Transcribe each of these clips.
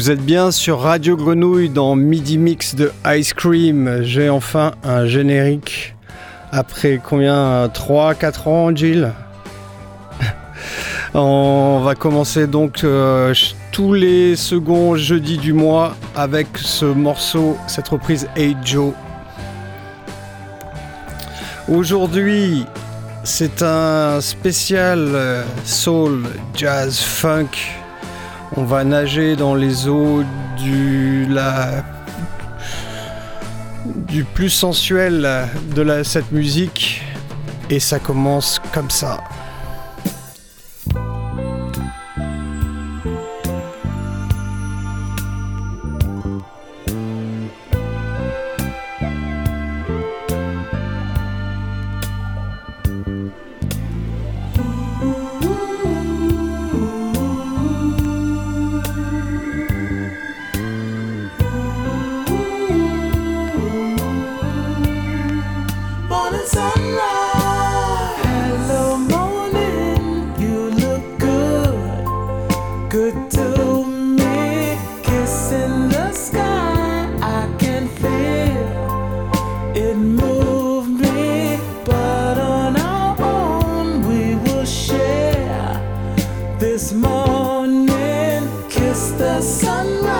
Vous êtes bien sur Radio Grenouille dans Midi Mix de Ice Cream. J'ai enfin un générique après combien? 3-4 ans, Jill? On va commencer donc euh, tous les seconds jeudis du mois avec ce morceau, cette reprise Hey Joe. Aujourd'hui, c'est un spécial euh, soul, jazz, funk. On va nager dans les eaux du, plus sensuel de cette musique. Et ça commence comme ça. this morning, kiss the sunrise.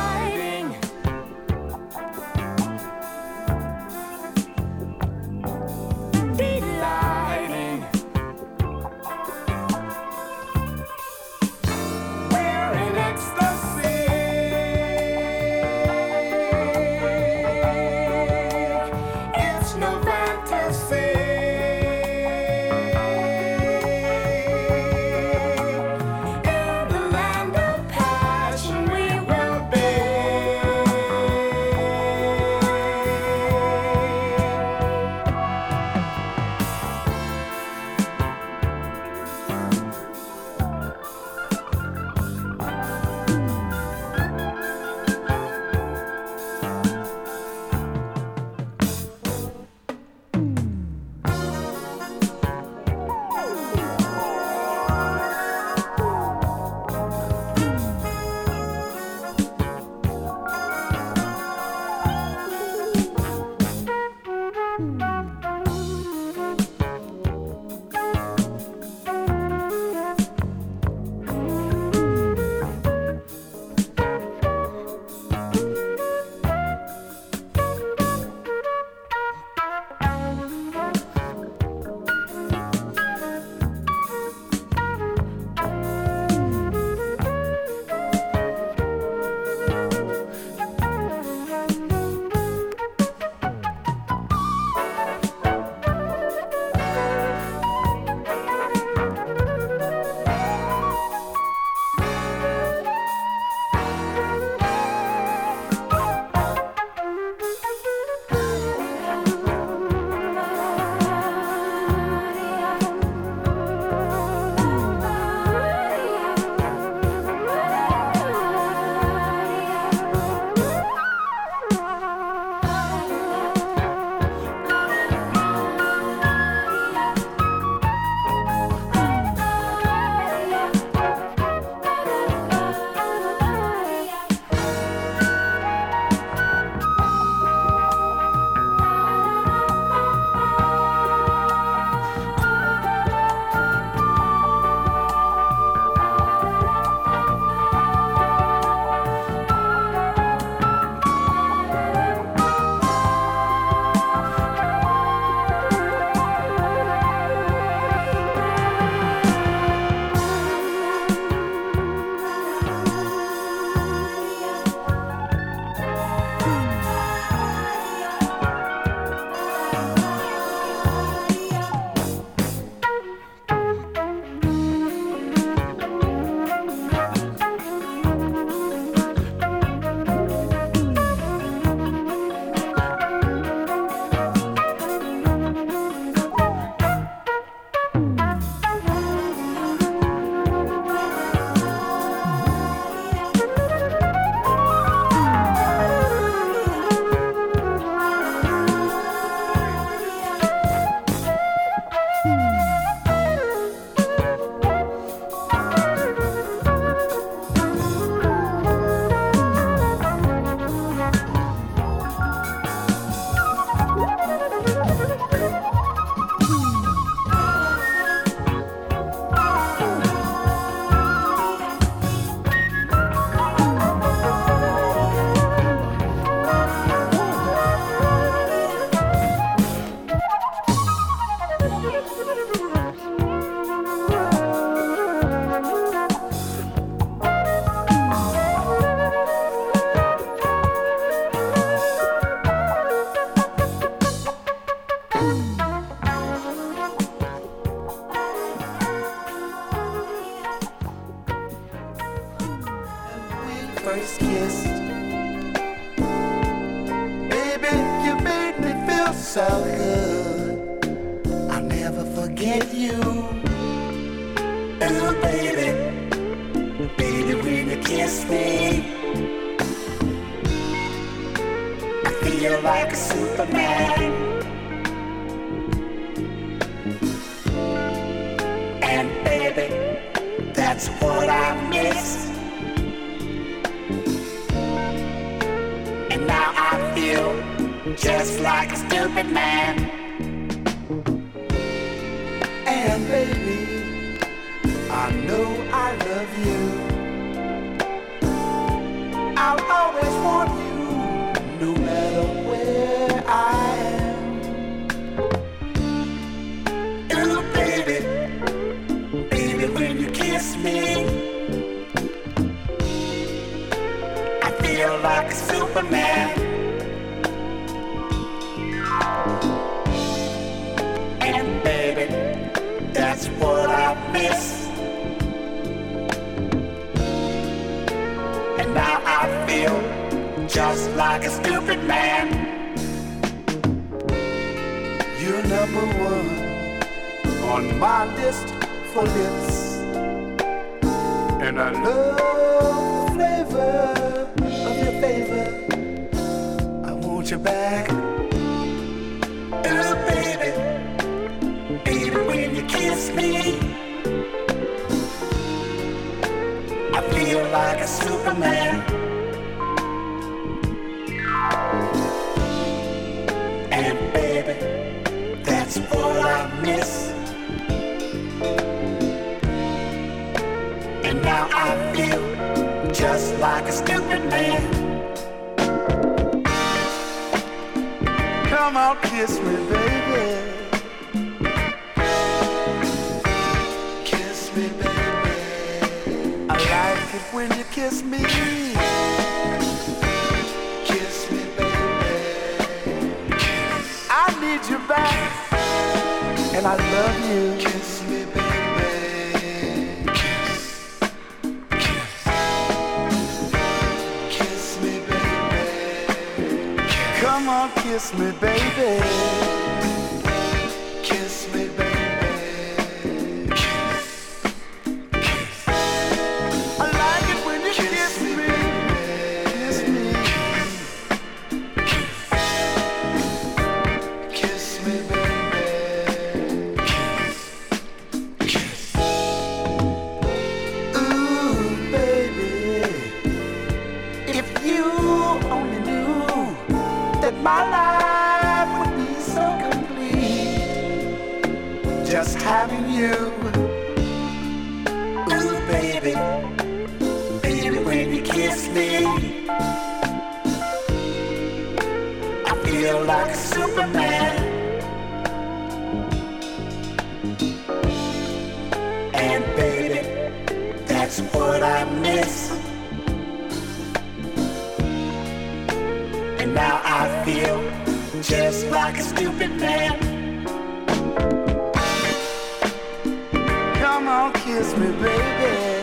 like a stupid man. You're number one on my list for lips. And I love the flavor of your favor. I want you back. Oh, baby. Baby, when you kiss me, I feel like a Superman. Like a stupid man. Come on, kiss me, baby. Kiss me, baby. I like it when you kiss me. Kiss me, baby. I need you back, and I love you. Kiss. Kiss on, kiss me, baby. Just having you. Ooh, baby, baby, when you kiss me, I feel like a Superman. And baby, that's what I miss. And now I feel just like a stupid man. Kiss me, baby.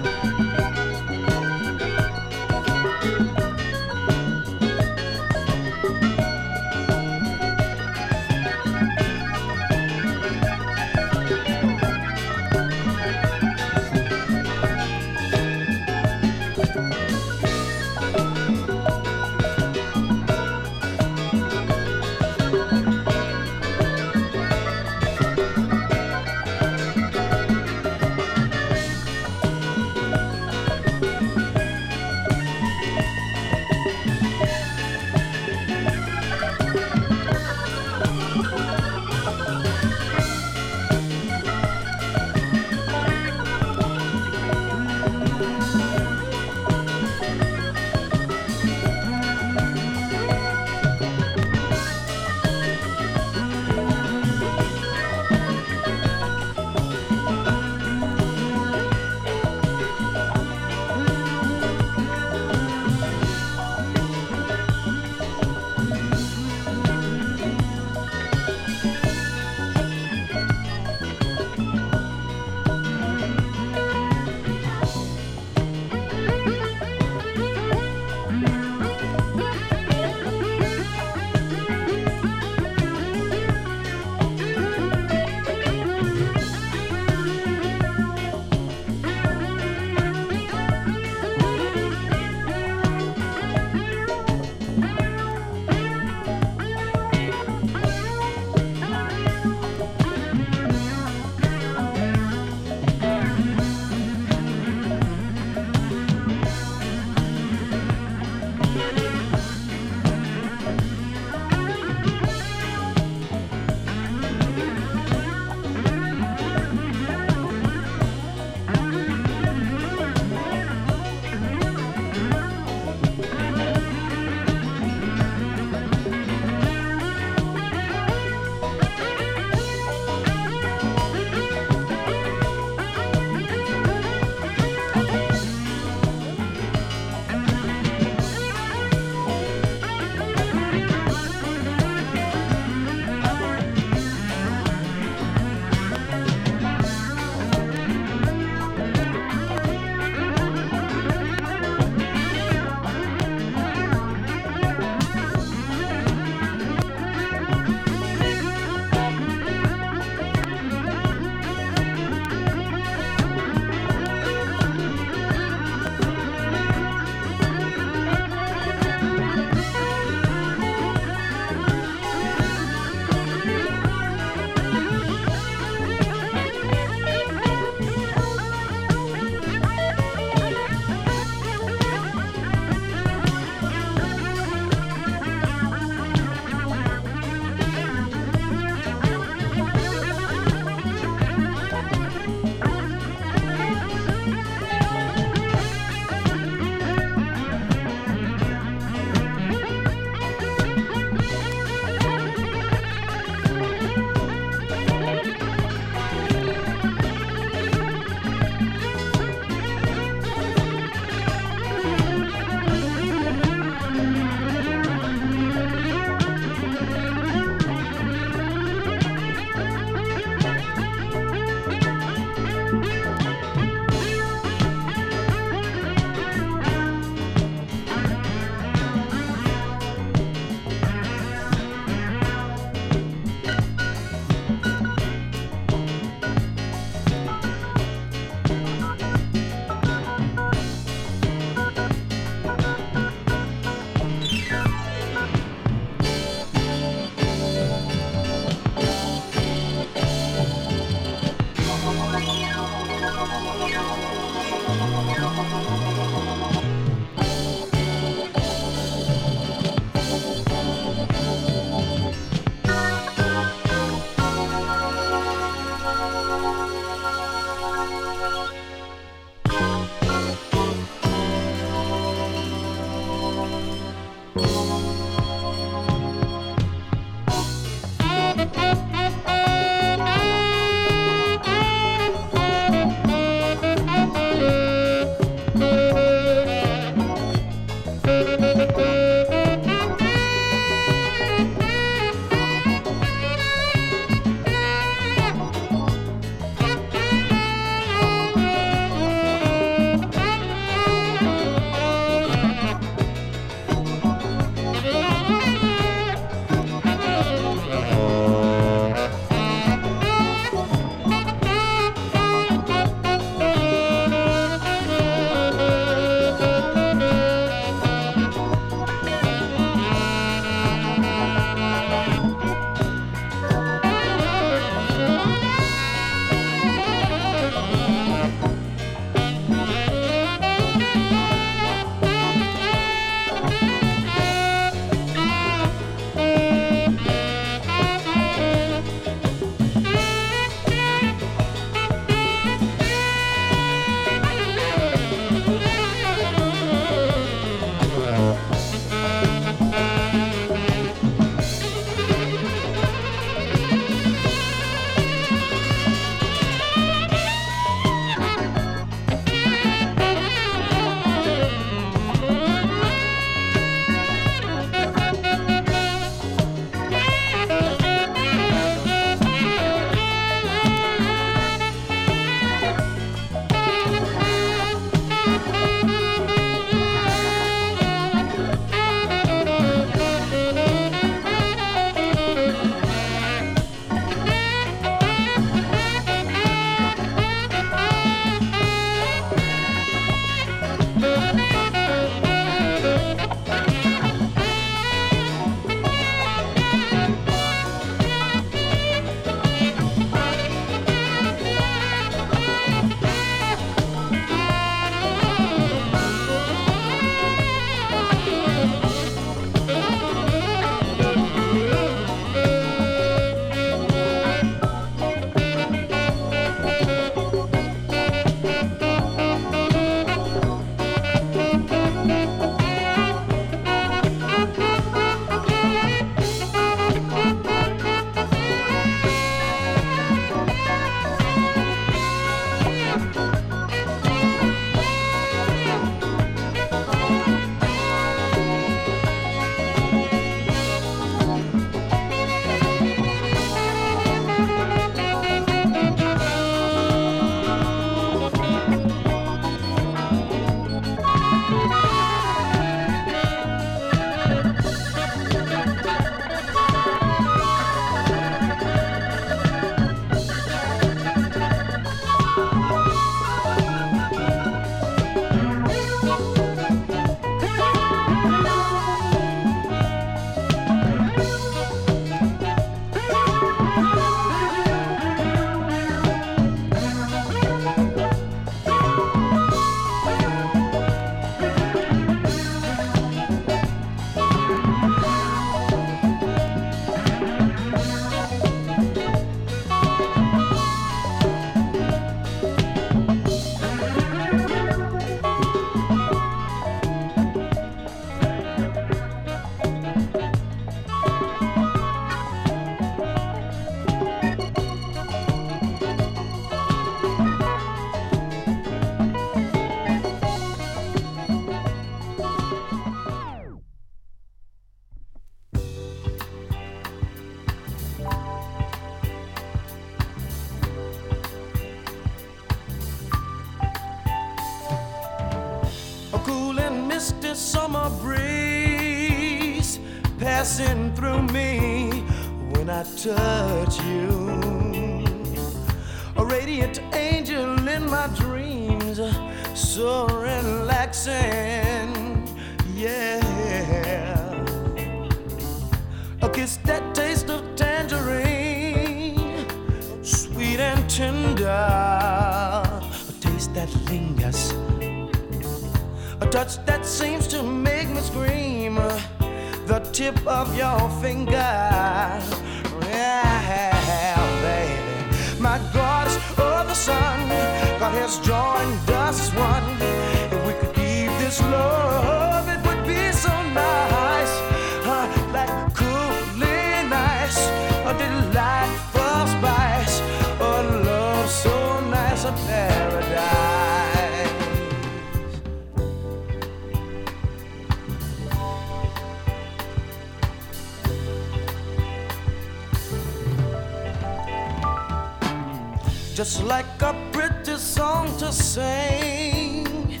just like a pretty song to sing.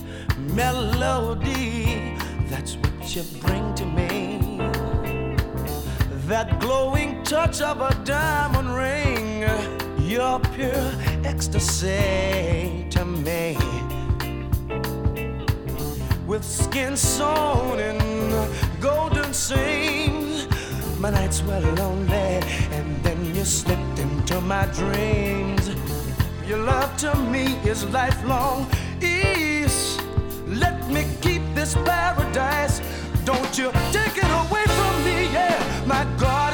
Melody, that's what you bring to me. That glowing touch of a diamond ring, your pure ecstasy to me. With skin sewn in golden seams, my nights were lonely, and then you slipped into my dreams. Your love to me is lifelong. Ease, let me keep this paradise. Don't you take it away from me, yeah, my God.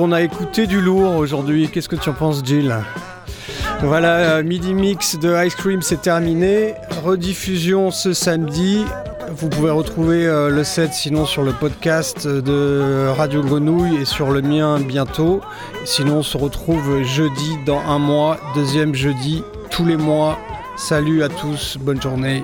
Qu'on a écouté du lourd aujourd'hui. Qu'est-ce que tu en penses, Jill Voilà, euh, Midi Mix de Ice Cream, c'est terminé. Rediffusion ce samedi. Vous pouvez retrouver euh, le set sinon sur le podcast de Radio Grenouille et sur le mien bientôt. Sinon, on se retrouve jeudi dans un mois, deuxième jeudi tous les mois. Salut à tous, bonne journée.